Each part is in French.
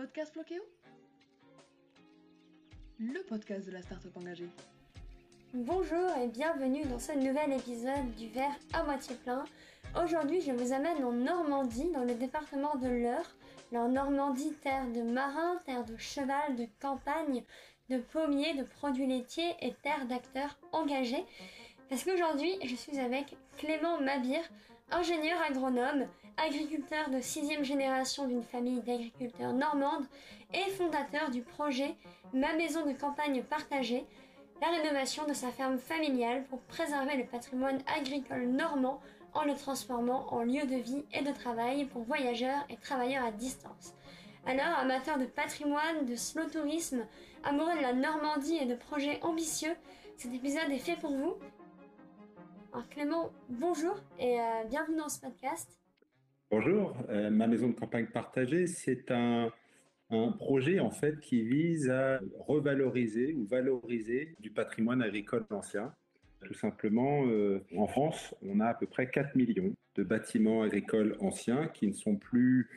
Podcast Le podcast de la start-up engagée. Bonjour et bienvenue dans ce nouvel épisode du verre à moitié plein. Aujourd'hui, je vous amène en Normandie, dans le département de l'Eure. En Normandie, terre de marins, terre de cheval, de campagne, de pommiers, de produits laitiers et terre d'acteurs engagés. Parce qu'aujourd'hui, je suis avec Clément Mabir, ingénieur agronome, agriculteur de sixième génération d'une famille d'agriculteurs normandes et fondateur du projet Ma maison de campagne partagée, la rénovation de sa ferme familiale pour préserver le patrimoine agricole normand en le transformant en lieu de vie et de travail pour voyageurs et travailleurs à distance. Alors, amateur de patrimoine, de slow tourisme, amoureux de la Normandie et de projets ambitieux, cet épisode est fait pour vous. Alors Clément, bonjour et euh, bienvenue dans ce podcast. Bonjour, euh, ma maison de campagne partagée, c'est un, projet en fait qui vise à revaloriser ou valoriser du patrimoine agricole ancien. Tout simplement, euh, en France, on a à peu près 4 millions de bâtiments agricoles anciens qui ne sont plus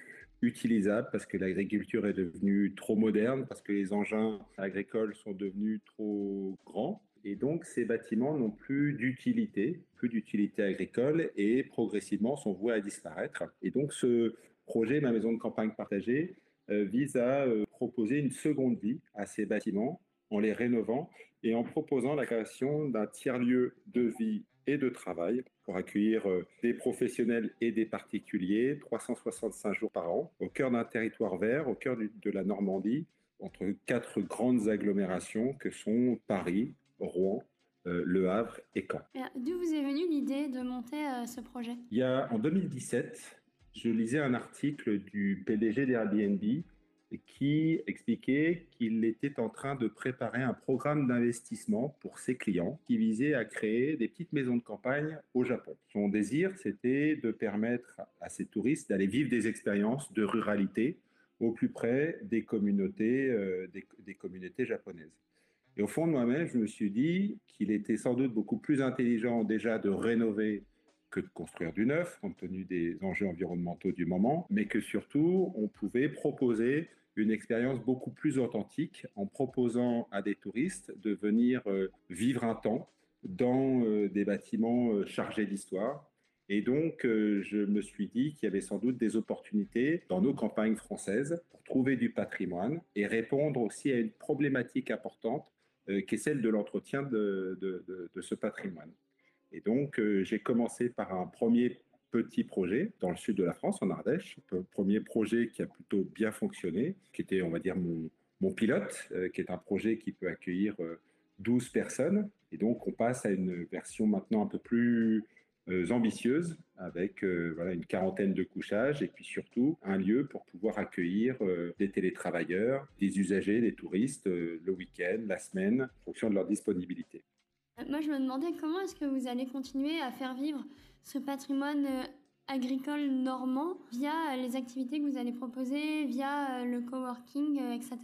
utilisables parce que l'agriculture est devenue trop moderne, parce que les engins agricoles sont devenus trop grands et donc, ces bâtiments n'ont plus d'utilité, plus d'utilité agricole et progressivement sont voués à disparaître. Et donc, ce projet, ma maison de campagne partagée, euh, vise à euh, proposer une seconde vie à ces bâtiments en les rénovant et en proposant la création d'un tiers-lieu de vie et de travail pour accueillir euh, des professionnels et des particuliers 365 jours par an au cœur d'un territoire vert, au cœur de la Normandie, entre quatre grandes agglomérations que sont Paris, Rouen, euh, Le Havre et Caen. D'où vous est venue l'idée de monter euh, ce projet? Il y a en 2017, je lisais un article du PDG d'Airbnb qui expliquait qu'il était en train de préparer un programme d'investissement pour ses clients qui visait à créer des petites maisons de campagne au Japon. Son désir, c'était de permettre à ces touristes d'aller vivre des expériences de ruralité au plus près des communautés, euh, des communautés japonaises. Et au fond de moi-même, je me suis dit qu'il était sans doute beaucoup plus intelligent déjà de rénover que de construire du neuf, compte tenu des enjeux environnementaux du moment, mais que surtout, on pouvait proposer une expérience beaucoup plus authentique en proposant à des touristes de venir euh, vivre un temps dans euh, des bâtiments euh, chargés d'histoire. Et donc, je me suis dit qu'il y avait sans doute des opportunités dans nos campagnes françaises pour trouver du patrimoine et répondre aussi à une problématique importante qui est celle de l'entretien de, ce patrimoine. Et donc, euh, j'ai commencé par un premier petit projet dans le sud de la France, en Ardèche. Premier projet qui a plutôt bien fonctionné, qui était, on va dire, mon, mon pilote, euh, qui est un projet qui peut accueillir 12 personnes. Et donc, on passe à une version maintenant un peu plus euh, ambitieuse avec euh, voilà, une quarantaine de couchages et puis surtout un lieu pour pouvoir accueillir euh, des télétravailleurs, des usagers, des touristes le week-end, la semaine, en fonction de leur disponibilité. Moi, je me demandais comment est-ce que vous allez continuer à faire vivre ce patrimoine agricole normand via les activités que vous allez proposer, via le coworking, etc.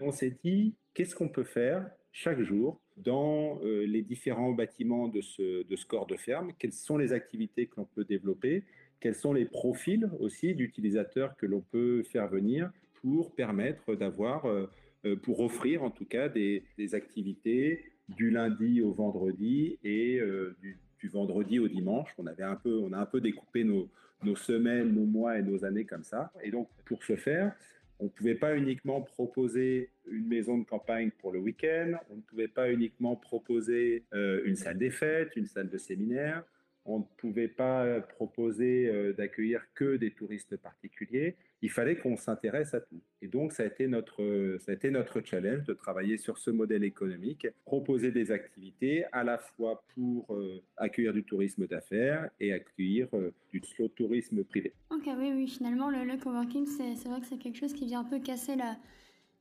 on s'est dit, qu'est-ce qu'on peut faire chaque jour dans euh, les différents bâtiments de ce, corps de ferme, quelles sont les activités que l'on peut développer, quels sont les profils aussi d'utilisateurs que l'on peut faire venir pour permettre d'avoir, euh, euh, pour offrir en tout cas des, activités du lundi au vendredi et du, vendredi au dimanche. On avait un peu, on a un peu découpé nos semaines, nos mois et nos années comme ça. Et donc pour ce faire, on ne pouvait pas uniquement proposer une maison de campagne pour le week-end, on ne pouvait pas uniquement proposer euh, une salle des fêtes, une salle de séminaire, on ne pouvait pas proposer euh, d'accueillir que des touristes particuliers. Il fallait qu'on s'intéresse à tout. Et donc, ça a, été notre, ça a été notre challenge de travailler sur ce modèle économique, proposer des activités à la fois pour euh, accueillir du tourisme d'affaires et accueillir euh, du slow tourisme privé. Ok, oui, oui, finalement, le, coworking, c'est vrai que c'est quelque chose qui vient un peu casser la,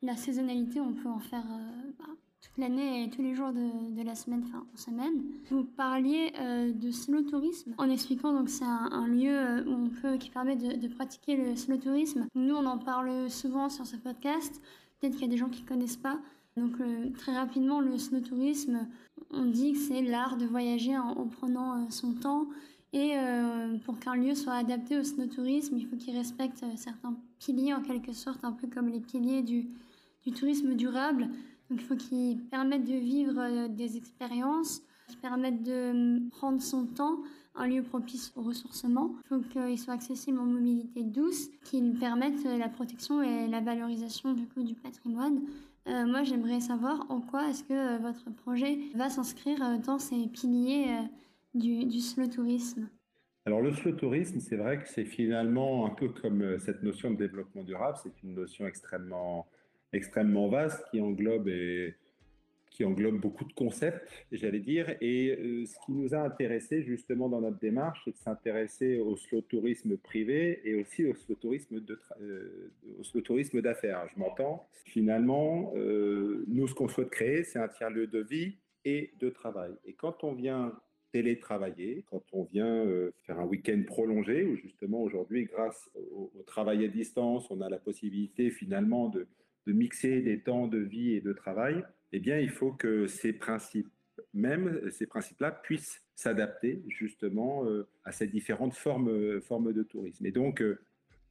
la saisonnalité. On peut en faire bah, toute l'année et tous les jours de, la semaine, enfin en semaine. Vous parliez euh, de slow tourisme en expliquant donc c'est un, lieu euh, où on peut qui permet de, pratiquer le slow tourisme. Nous on en parle souvent sur ce podcast. Peut-être qu'il y a des gens qui connaissent pas. Donc euh, très rapidement le slow tourisme, on dit que c'est l'art de voyager en, en prenant son temps Et pour qu'un lieu soit adapté au snowtourisme, il faut qu'il respecte certains piliers en quelque sorte, un peu comme les piliers du, du tourisme durable. Il faut qu'il permette de vivre des expériences, qui permettent de prendre son temps, un lieu propice au ressourcement. Il faut qu'il soit accessible en mobilité douce, qu'il permette la protection et la valorisation du patrimoine. Euh, moi, j'aimerais savoir en quoi est-ce que euh, votre projet va s'inscrire euh, dans ces piliers du, du slow tourisme. Alors le slow tourisme, c'est vrai que c'est finalement un peu comme cette notion de développement durable, c'est une notion extrêmement, extrêmement vaste qui englobe et qui englobe beaucoup de concepts, j'allais dire. Et euh, ce qui nous a intéressé justement dans notre démarche, c'est de s'intéresser au slow tourisme privé et aussi au slow tourisme euh, d'affaires. Je m'entends. Finalement, euh, nous, ce qu'on souhaite créer, c'est un tiers-lieu de vie et de travail. Et quand on vient télétravailler, quand on vient faire un week-end prolongé, où justement aujourd'hui, grâce au, travail à distance, on a la possibilité finalement de, de mixer des temps de vie et de travail, eh bien, il faut que ces principes, même ces principes-là, puissent s'adapter justement euh, à ces différentes formes, de tourisme. Et donc, euh,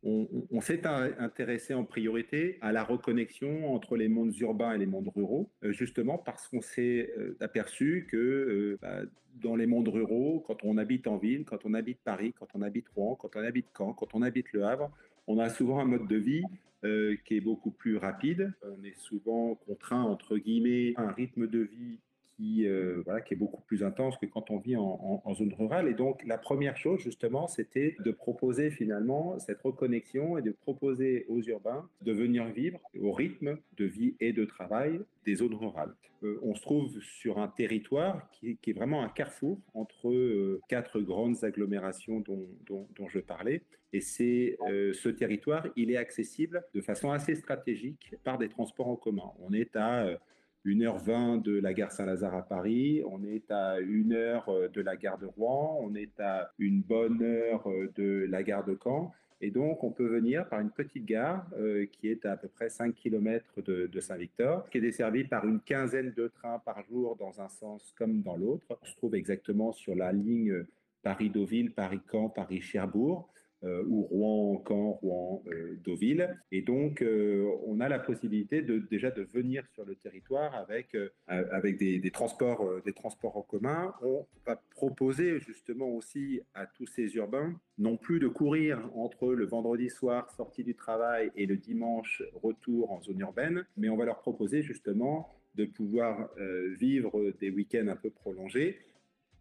on, s'est intéressé en priorité à la reconnexion entre les mondes urbains et les mondes ruraux, euh, justement parce qu'on s'est aperçu que bah, dans les mondes ruraux, quand on habite en ville, quand on habite Paris, quand on habite Rouen, quand on habite Caen, quand on habite Le Havre, on a souvent un mode de vie euh, qui est beaucoup plus rapide. On est souvent contraint, entre guillemets, à un rythme de vie qui, euh, voilà, qui est beaucoup plus intense que quand on vit en, zone rurale. Et donc, la première chose, justement, c'était de proposer finalement cette reconnexion et de proposer aux urbains de venir vivre au rythme de vie et de travail des zones rurales. Euh, on se trouve sur un territoire qui, est vraiment un carrefour entre quatre grandes agglomérations dont, dont je parlais. Et c'est euh, ce territoire, il est accessible de façon assez stratégique par des transports en commun. On est à 1h20 euh, de la gare Saint-Lazare à Paris, on est à 1h euh, de la gare de Rouen, on est à une bonne heure de la gare de Caen. Et donc, on peut venir par une petite gare qui est à, à peu près 5 km de, de Saint-Victor, qui est desservie par une quinzaine de trains par jour dans un sens comme dans l'autre. On se trouve exactement sur la ligne Paris-Deauville, Paris-Caen, Paris-Cherbourg. Euh, ou Rouen, Caen, Rouen, euh, Deauville. Et donc, euh, on a la possibilité de, déjà de venir sur le territoire avec, avec des, transports, des transports en commun. On va proposer justement aussi à tous ces urbains non plus de courir entre le vendredi soir sortie du travail et le dimanche retour en zone urbaine, mais on va leur proposer justement de pouvoir vivre des week-ends un peu prolongés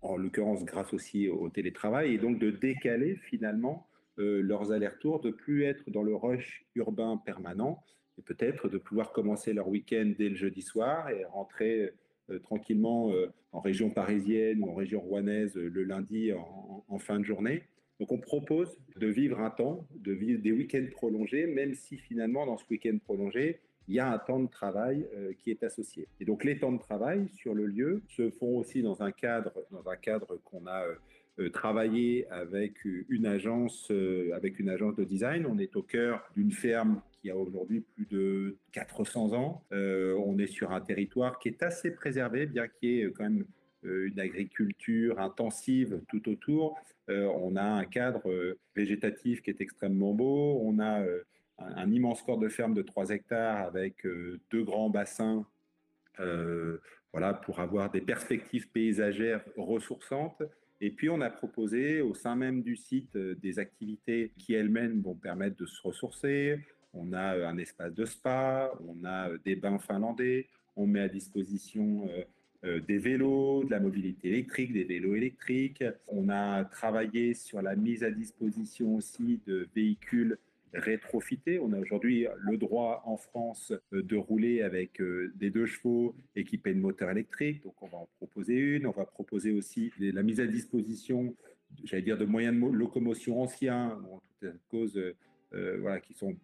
en l'occurrence grâce aussi au télétravail, et donc de décaler finalement leurs allers-retours, de plus être dans le rush urbain permanent et peut-être de pouvoir commencer leur week-end dès le jeudi soir et rentrer euh, tranquillement euh, en région parisienne ou en région rouennaise le lundi en, fin de journée. Donc on propose de vivre un temps, de vivre des week-ends prolongés, même si finalement dans ce week-end prolongé, il y a un temps de travail qui est associé. Et donc les temps de travail sur le lieu se font aussi dans un cadre, dans un cadre qu'on a euh, travailler avec une agence, euh, avec une agence de design. On est au cœur d'une ferme qui a aujourd'hui plus de 400 ans. Euh, on est sur un territoire qui est assez préservé, bien qu'il y ait quand même une agriculture intensive tout autour. on a un cadre végétatif qui est extrêmement beau. On a un, immense corps de ferme de 3 hectares avec deux grands bassins voilà, pour avoir des perspectives paysagères ressourçantes. Et puis, on a proposé au sein même du site euh, des activités qui elles-mêmes vont permettre de se ressourcer. On a euh, un espace de spa, on a euh, des bains finlandais, on met à disposition des vélos, de la mobilité électrique, des vélos électriques. On a travaillé sur la mise à disposition aussi de véhicules rétrofité. On a aujourd'hui le droit en France euh, de rouler avec euh, des deux chevaux équipés de moteurs électriques. Donc on va en proposer une. On va proposer aussi la mise à disposition, j'allais dire, de moyens de locomotion anciens, en toute cause, euh, voilà, qui sont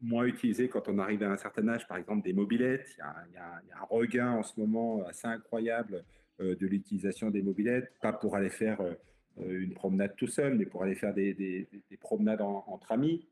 moins utilisés quand on arrive à un certain âge, par exemple des mobilettes. Il y a, un regain en ce moment assez incroyable de l'utilisation des mobilettes, pas pour aller faire une promenade tout seul, mais pour aller faire des, promenades entre amis.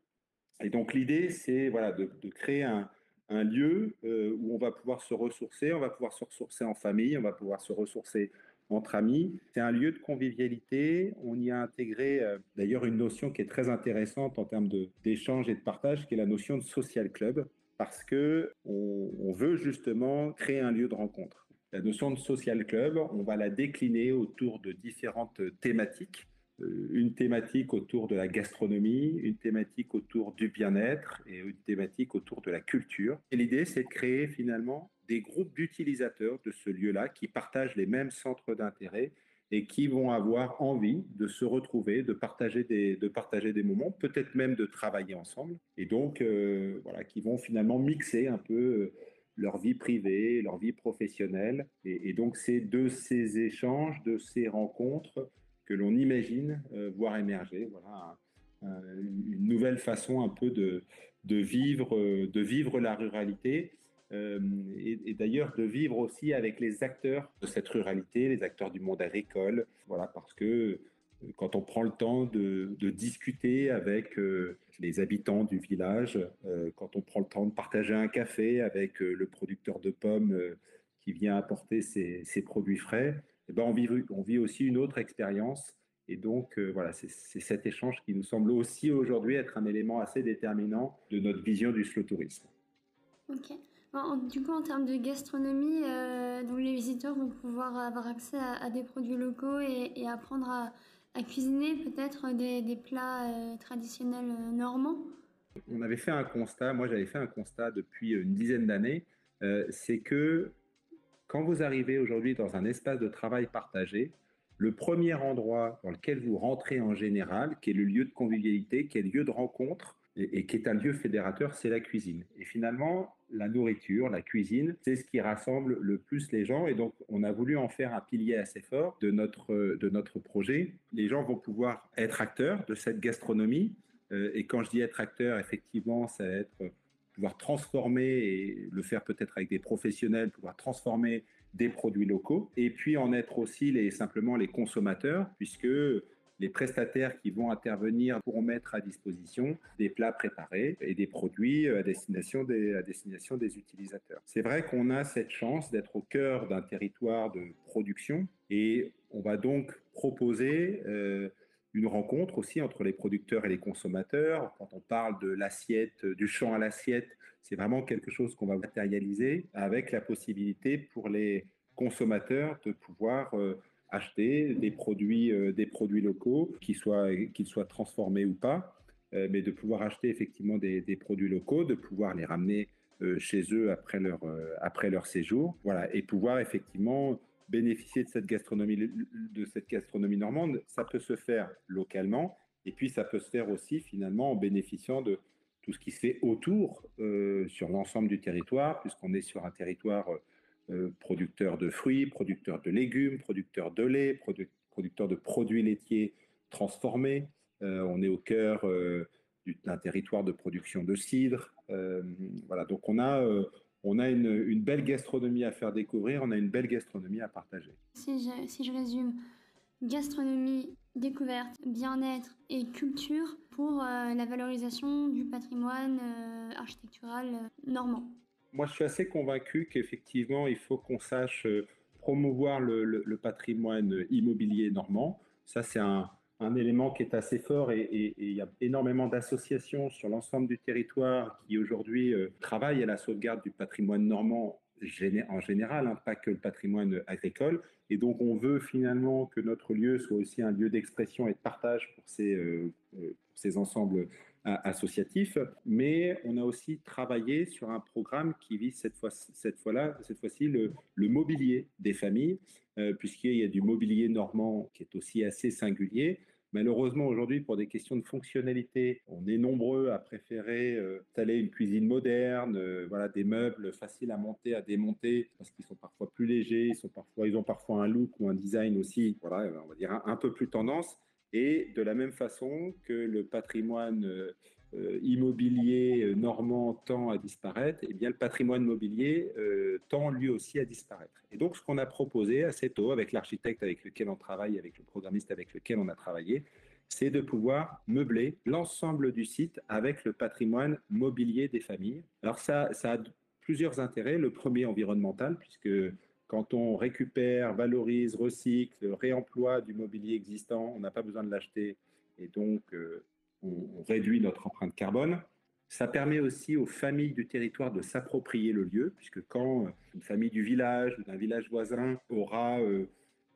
Et donc l'idée, c'est voilà, de, créer un, lieu euh, où on va pouvoir se ressourcer, on va pouvoir se ressourcer en famille, on va pouvoir se ressourcer entre amis. C'est un lieu de convivialité. On y a intégré euh, d'ailleurs une notion qui est très intéressante en termes d'échange et de partage, qui est la notion de social club, parce que on, veut justement créer un lieu de rencontre. La notion de social club, on va la décliner autour de différentes thématiques. Euh, une thématique autour de la gastronomie, une thématique autour du bien-être et une thématique autour de la culture. Et l'idée, c'est de créer finalement des groupes d'utilisateurs de ce lieu-là qui partagent les mêmes centres d'intérêt et qui vont avoir envie de se retrouver, de partager des, de partager des moments, peut-être même de travailler ensemble, et donc euh, voilà, qui vont finalement mixer un peu euh, leur vie privée, leur vie professionnelle, et, donc c'est de ces échanges, de ces rencontres que l'on imagine euh, voir émerger, voilà, une nouvelle façon un peu de, de vivre, de vivre la ruralité euh, et, d'ailleurs de vivre aussi avec les acteurs de cette ruralité, les acteurs du monde agricole, voilà, parce que euh, quand on prend le temps de, discuter avec euh, les habitants du village, quand on prend le temps de partager un café avec le producteur de pommes qui vient apporter ses, produits frais, eh ben on, vit, on vit aussi une autre expérience. Et donc, voilà, c'est cet échange qui nous semble aussi aujourd'hui être un élément assez déterminant de notre vision du slow tourisme. Ok du coup, en termes de gastronomie, euh, les visiteurs vont pouvoir avoir accès à, des produits locaux et, apprendre à, cuisiner peut-être des, plats euh, traditionnels euh, normands. On avait fait un constat, moi j'avais fait un constat depuis une dizaine d'années, c'est que quand vous arrivez aujourd'hui dans un espace de travail partagé, le premier endroit dans lequel vous rentrez en général, qui est le lieu de convivialité, qui est le lieu de rencontre, et, qui est un lieu fédérateur, c'est la cuisine. Et finalement, la nourriture, la cuisine, c'est ce qui rassemble le plus les gens. Et donc, on a voulu en faire un pilier assez fort de notre, de notre projet. Les gens vont pouvoir être acteurs de cette gastronomie. Euh, et quand je dis être acteur, effectivement, ça va être transformer et le faire peut-être avec des professionnels, pouvoir transformer des produits locaux. Et puis en être aussi les, simplement les consommateurs, puisque les prestataires qui vont intervenir pourront mettre à disposition des plats préparés et des produits à destination des, destination des utilisateurs. C'est vrai qu'on a cette chance d'être au cœur d'un territoire de production et on va donc proposer euh, une rencontre aussi entre les producteurs et les consommateurs. Quand on parle de l'assiette, du champ à l'assiette, c'est vraiment quelque chose qu'on va matérialiser avec la possibilité pour les consommateurs de pouvoir euh, acheter des produits, euh, des produits locaux, qu'ils soient, qu'ils soient transformés ou pas, euh, mais de pouvoir acheter effectivement des, produits locaux, de pouvoir les ramener chez eux après leur, après leur séjour, voilà, et pouvoir effectivement bénéficier de cette gastronomie, de cette gastronomie normande. Ça peut se faire localement, et puis ça peut se faire aussi finalement en bénéficiant de tout ce qui se fait autour sur l'ensemble du territoire, puisqu'on est sur un territoire euh, producteurs de fruits, producteurs de légumes, producteurs de lait, producteurs de produits laitiers transformés. Euh, on est au cœur euh, d'un territoire de production de cidre. voilà, donc on a, on a une, belle gastronomie à faire découvrir, on a une belle gastronomie à partager. Si je, si je résume, gastronomie, découverte, bien-être et culture pour la valorisation du patrimoine architectural normand moi, je suis assez convaincu qu'effectivement, il faut qu'on sache euh, promouvoir le, patrimoine immobilier normand. Ça, c'est un, élément qui est assez fort et, il y a énormément d'associations sur l'ensemble du territoire qui aujourd'hui euh, travaillent à la sauvegarde du patrimoine normand en général, hein, pas que le patrimoine agricole. Et donc, on veut finalement que notre lieu soit aussi un lieu d'expression et de partage pour ces, euh, pour ces ensembles associatif, mais on a aussi travaillé sur un programme qui vise cette fois cette fois-là, cette fois-ci le, mobilier des familles, euh, puisqu'il y a du mobilier normand qui est aussi assez singulier. Malheureusement, aujourd'hui, pour des questions de fonctionnalité, on est nombreux à préférer euh, installer une cuisine moderne, euh, voilà, des meubles faciles à monter, à démonter, parce qu'ils sont parfois plus légers, ils, sont parfois, ils ont parfois un look ou un design aussi, voilà, on va dire un peu plus tendance. Et de la même façon que le patrimoine euh, immobilier euh, normand tend à disparaître, eh bien le patrimoine mobilier tend lui aussi à disparaître. Et donc ce qu'on a proposé assez tôt avec l'architecte avec lequel on travaille, avec le programmiste avec lequel on a travaillé, c'est de pouvoir meubler l'ensemble du site avec le patrimoine mobilier des familles. Alors ça, ça a plusieurs intérêts. Le premier environnemental, puisque quand on récupère, valorise, recycle, réemploie du mobilier existant, on n'a pas besoin de l'acheter et donc euh, on, réduit notre empreinte carbone. Ça permet aussi aux familles du territoire de s'approprier le lieu, puisque quand une famille du village ou d'un village voisin aura, euh,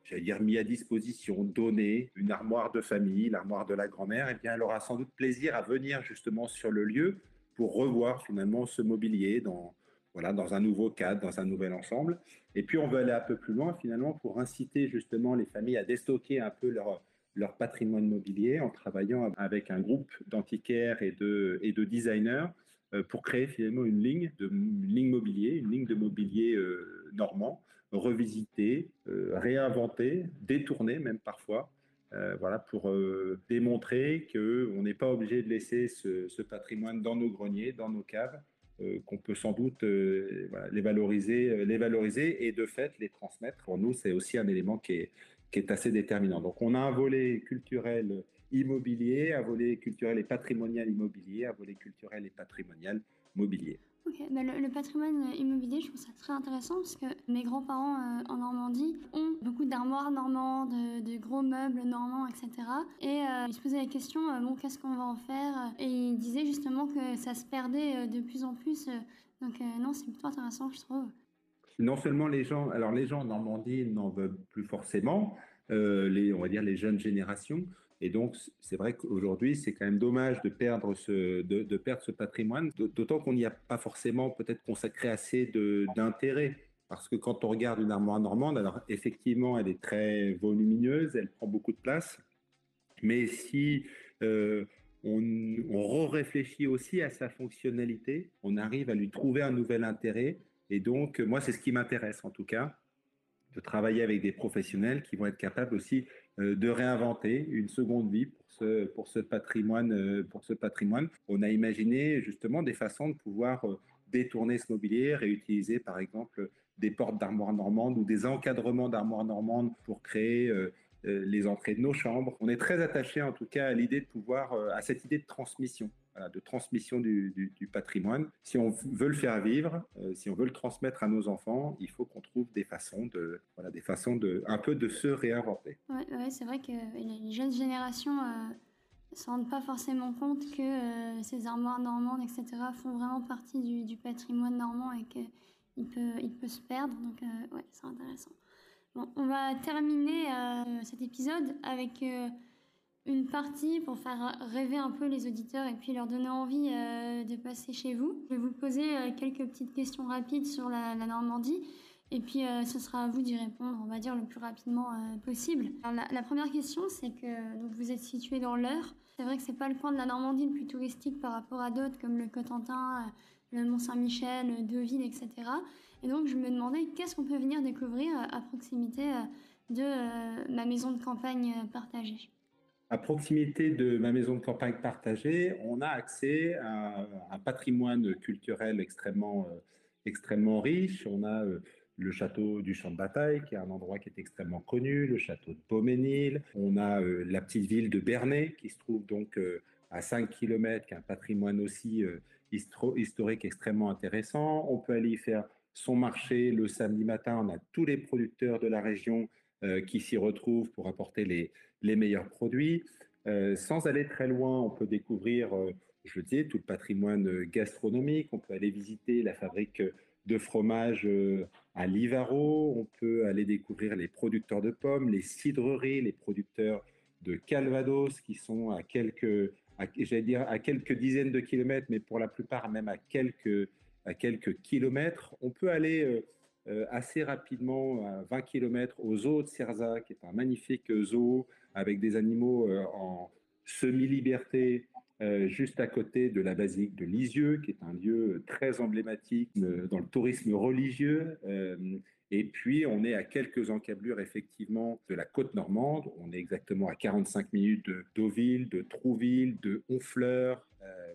j'allais dire, mis à disposition, donné une armoire de famille, l'armoire de la grand-mère, eh bien, elle aura sans doute plaisir à venir justement sur le lieu pour revoir finalement ce mobilier dans, voilà, dans un nouveau cadre, dans un nouvel ensemble. Et puis, on veut aller un peu plus loin finalement pour inciter justement les familles à déstocker un peu leur, leur patrimoine mobilier en travaillant avec un groupe d'antiquaires et de, et de designers euh, pour créer finalement une ligne, de, ligne mobilier, une ligne de mobilier euh, normand, revisité, euh, réinventé, détourné même parfois, voilà, pour démontrer qu'on n'est pas obligé de laisser ce, patrimoine dans nos greniers, dans nos caves, qu'on peut sans doute les, valoriser, les valoriser et de fait les transmettre. Pour nous, c'est aussi un élément qui est, qui est assez déterminant. Donc on a un volet culturel immobilier, un volet culturel et patrimonial immobilier, un volet culturel et patrimonial mobilier. Ok, bah, le, patrimoine immobilier, je trouve ça très intéressant parce que mes grands-parents euh, en Normandie ont beaucoup d'armoires normandes, de, gros meubles normands, etc. Et euh, ils se posaient la question, euh, bon, qu'est-ce qu'on va en faire Et ils disaient justement que ça se perdait de plus en plus. donc non, c'est plutôt intéressant, je trouve non seulement les gens, alors les gens en Normandie n'en veulent plus forcément, euh, les, on va dire les jeunes générations. Et donc, c'est vrai qu'aujourd'hui, c'est quand même dommage de perdre ce, de, perdre ce patrimoine, d'autant qu'on n'y a pas forcément peut-être consacré assez d'intérêt. Parce que quand on regarde une armoire normande, alors effectivement, elle est très volumineuse, elle prend beaucoup de place. Mais si euh, on, on réfléchit aussi à sa fonctionnalité, on arrive à lui trouver un nouvel intérêt et donc, moi, c'est ce qui m'intéresse en tout cas, de travailler avec des professionnels qui vont être capables aussi euh, de réinventer une seconde vie pour ce, patrimoine, euh, patrimoine. On a imaginé justement des façons de pouvoir euh, détourner ce mobilier, réutiliser par exemple des portes d'armoire normande ou des encadrements d'armoire normande pour créer les entrées de nos chambres. On est très attaché en tout cas à l'idée de pouvoir, à cette idée de transmission de transmission du, patrimoine. Si on veut le faire vivre, euh, si on veut le transmettre à nos enfants, il faut qu'on trouve des façons de, voilà, des façons de, un peu de se réinventer. Oui, ouais, c'est vrai que les jeunes générations euh, ne se rendent pas forcément compte que euh, ces armoires normandes, etc., font vraiment partie du, patrimoine normand et qu'il peut, il peut se perdre. Donc, ouais, c'est intéressant. Bon, on va terminer cet épisode avec une partie pour faire rêver un peu les auditeurs et puis leur donner envie euh, de passer chez vous. Je vais vous poser euh, quelques petites questions rapides sur la, Normandie et puis euh, ce sera à vous d'y répondre, on va dire, le plus rapidement possible. la, première question, c'est que vous êtes situé dans l'Eure. C'est vrai que c'est pas le coin de la Normandie le plus touristique par rapport à d'autres comme le Cotentin, le Mont-Saint-Michel, Deauville, etc. Et donc je me demandais qu'est-ce qu'on peut venir découvrir à proximité de ma maison de campagne partagée? À proximité de ma maison de campagne partagée, on a accès à un patrimoine culturel extrêmement, euh, extrêmement riche. On a euh, le château du champ de bataille, qui est un endroit qui est extrêmement connu, le château de Beauménil. On a euh, la petite ville de Bernay, qui se trouve donc à 5 km, qui a un patrimoine aussi historique extrêmement intéressant. On peut aller y faire son marché le samedi matin. On a tous les producteurs de la région qui s'y retrouvent pour apporter les, les meilleurs produits. Euh, sans aller très loin, on peut découvrir, euh, je le disais, tout le patrimoine gastronomique. On peut aller visiter la fabrique de fromage euh, à Livaro. On peut aller découvrir les producteurs de pommes, les cidreries, les producteurs de Calvados qui sont à quelques, dire à quelques dizaines de kilomètres, mais pour la plupart même à quelques, à quelques kilomètres. On peut aller assez rapidement à 20 km au zoo de Cerza, qui est un magnifique zoo avec des animaux euh, en semi-liberté, euh, juste à côté de la basilique de Lisieux, qui est un lieu très emblématique euh, dans le tourisme religieux. et puis, on est à quelques encablures, effectivement, de la côte normande. On est exactement à 45 minutes de Deauville, de Trouville, de Honfleur,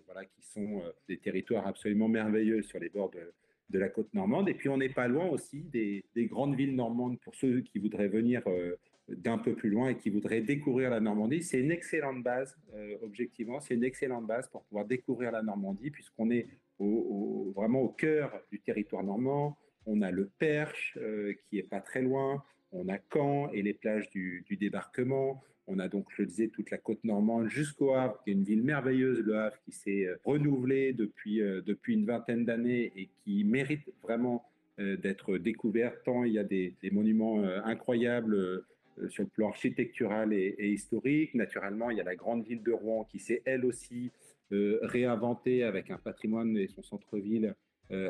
voilà, qui sont des territoires absolument merveilleux sur les bords de, de la côte normande. Et puis, on n'est pas loin aussi des, des, grandes villes normandes pour ceux qui voudraient venir d'un peu plus loin et qui voudraient découvrir la Normandie, c'est une excellente base, euh, objectivement, c'est une excellente base pour pouvoir découvrir la Normandie, puisqu'on est vraiment au cœur du territoire normand. On a le Perche qui est pas très loin. On a Caen et les plages du, débarquement. On a donc, je le disais, toute la côte normande jusqu'au Havre, qui est une ville merveilleuse, le Havre, qui s'est renouvelée depuis, depuis une vingtaine d'années et qui mérite vraiment d'être découverte, tant il y a des, monuments incroyables sur le plan architectural et, historique. Naturellement, il y a la grande ville de Rouen qui s'est elle aussi euh, réinventée avec un patrimoine et son centre-ville euh,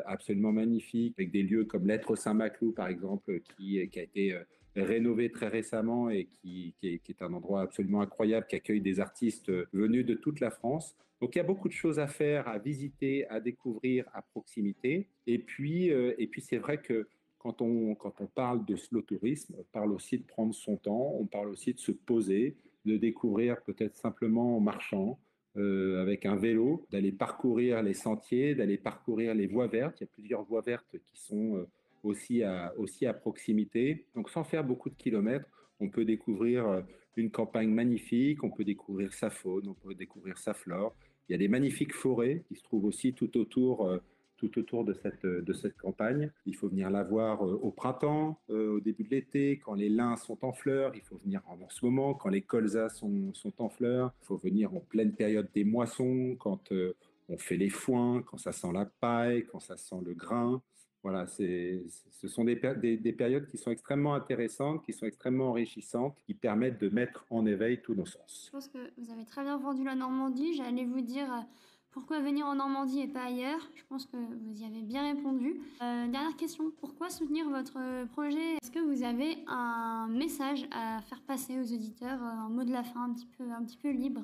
absolument magnifique, avec des lieux comme l'être Saint-Maclou, par exemple, qui, qui a été euh, rénové très récemment et qui, est, un endroit absolument incroyable, qui accueille des artistes venus de toute la France. Donc il y a beaucoup de choses à faire, à visiter, à découvrir à proximité. Et puis, puis c'est vrai que quand on, quand on parle de slow tourisme, on parle aussi de prendre son temps, on parle aussi de se poser, de découvrir peut-être simplement en marchant, euh, avec un vélo, d'aller parcourir les sentiers, d'aller parcourir les voies vertes. Il y a plusieurs voies vertes qui sont euh, aussi, à, proximité. Donc sans faire beaucoup de kilomètres, on peut découvrir euh, une campagne magnifique, on peut découvrir sa faune, on peut découvrir sa flore. Il y a des magnifiques forêts qui se trouvent aussi tout autour tout autour de cette, de cette campagne. Il faut venir la voir euh, au printemps, euh, au début de l'été, quand les lins sont en fleurs. Il faut venir en, ce moment, quand les colzas sont, sont, en fleurs. Il faut venir en pleine période des moissons, quand euh, on fait les foins, quand ça sent la paille, quand ça sent le grain. Voilà, ce sont des, des, des, périodes qui sont extrêmement intéressantes, qui sont extrêmement enrichissantes, qui permettent de mettre en éveil tous nos sens. Je pense que vous avez très bien vendu la Normandie. J'allais vous dire pourquoi venir en Normandie et pas ailleurs? Je pense que vous y avez bien répondu. Euh, dernière question, pourquoi soutenir votre projet? Est-ce que vous avez un message à faire passer aux auditeurs, un euh, mot de la fin un petit peu, un petit peu libre?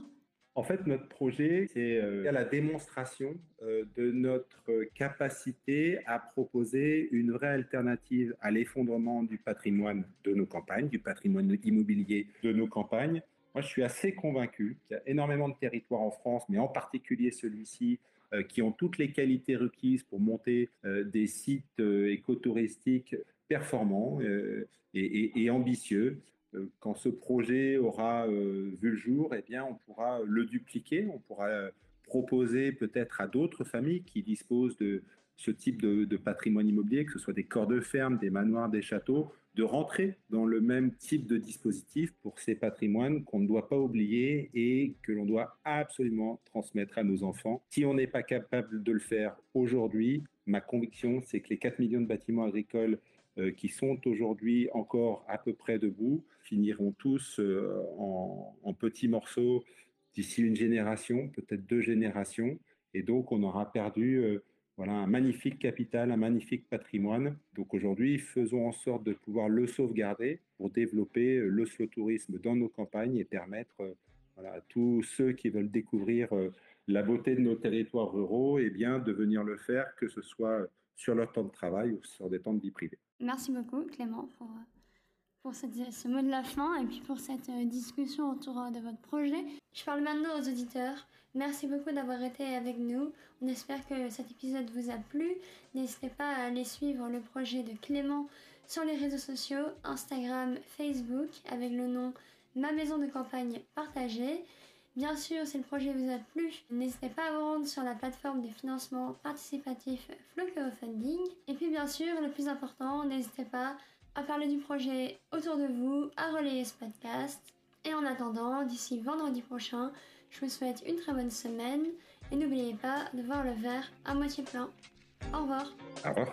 En fait, notre projet, c'est euh, la démonstration de notre capacité à proposer une vraie alternative à l'effondrement du patrimoine de nos campagnes, du patrimoine immobilier de nos campagnes, moi, je suis assez convaincu qu'il y a énormément de territoires en France, mais en particulier celui-ci, euh, qui ont toutes les qualités requises pour monter euh, des sites euh, écotouristiques performants et, ambitieux. Quand ce projet aura vu le jour, eh bien, on pourra le dupliquer, on pourra proposer peut-être à d'autres familles qui disposent de ce type de, de, patrimoine immobilier, que ce soit des corps de ferme, des manoirs, des châteaux, de rentrer dans le même type de dispositif pour ces patrimoines qu'on ne doit pas oublier et que l'on doit absolument transmettre à nos enfants. Si on n'est pas capable de le faire aujourd'hui, ma conviction, c'est que les 4 millions de bâtiments agricoles euh, qui sont aujourd'hui encore à peu près debout finiront tous euh, en, petits morceaux d'ici une génération, peut-être deux générations. Et donc, on aura perdu euh, voilà un magnifique capital, un magnifique patrimoine. Donc aujourd'hui, faisons en sorte de pouvoir le sauvegarder pour développer euh, le slow tourisme dans nos campagnes et permettre euh, à tous ceux qui veulent découvrir euh, la beauté de nos territoires ruraux, et eh bien, de venir le faire, que ce soit sur leur temps de travail ou sur des temps de vie privée. Merci beaucoup, Clément, pour, pour ce mot de la fin et puis pour cette discussion autour de votre projet. Je parle maintenant aux auditeurs. Merci beaucoup d'avoir été avec nous. On espère que cet épisode vous a plu. N'hésitez pas à aller suivre le projet de Clément sur les réseaux sociaux, Instagram, Facebook, avec le nom Ma maison de campagne partagée. Bien sûr, si le projet vous a plu, n'hésitez pas à vous rendre sur la plateforme de financement participatif Flow Funding. Et puis bien sûr, le plus important, n'hésitez pas à parler du projet autour de vous, à relayer ce podcast. Et en attendant, d'ici vendredi prochain, je vous souhaite une très bonne semaine et n'oubliez pas de voir le verre à moitié plein. Au revoir. Au revoir.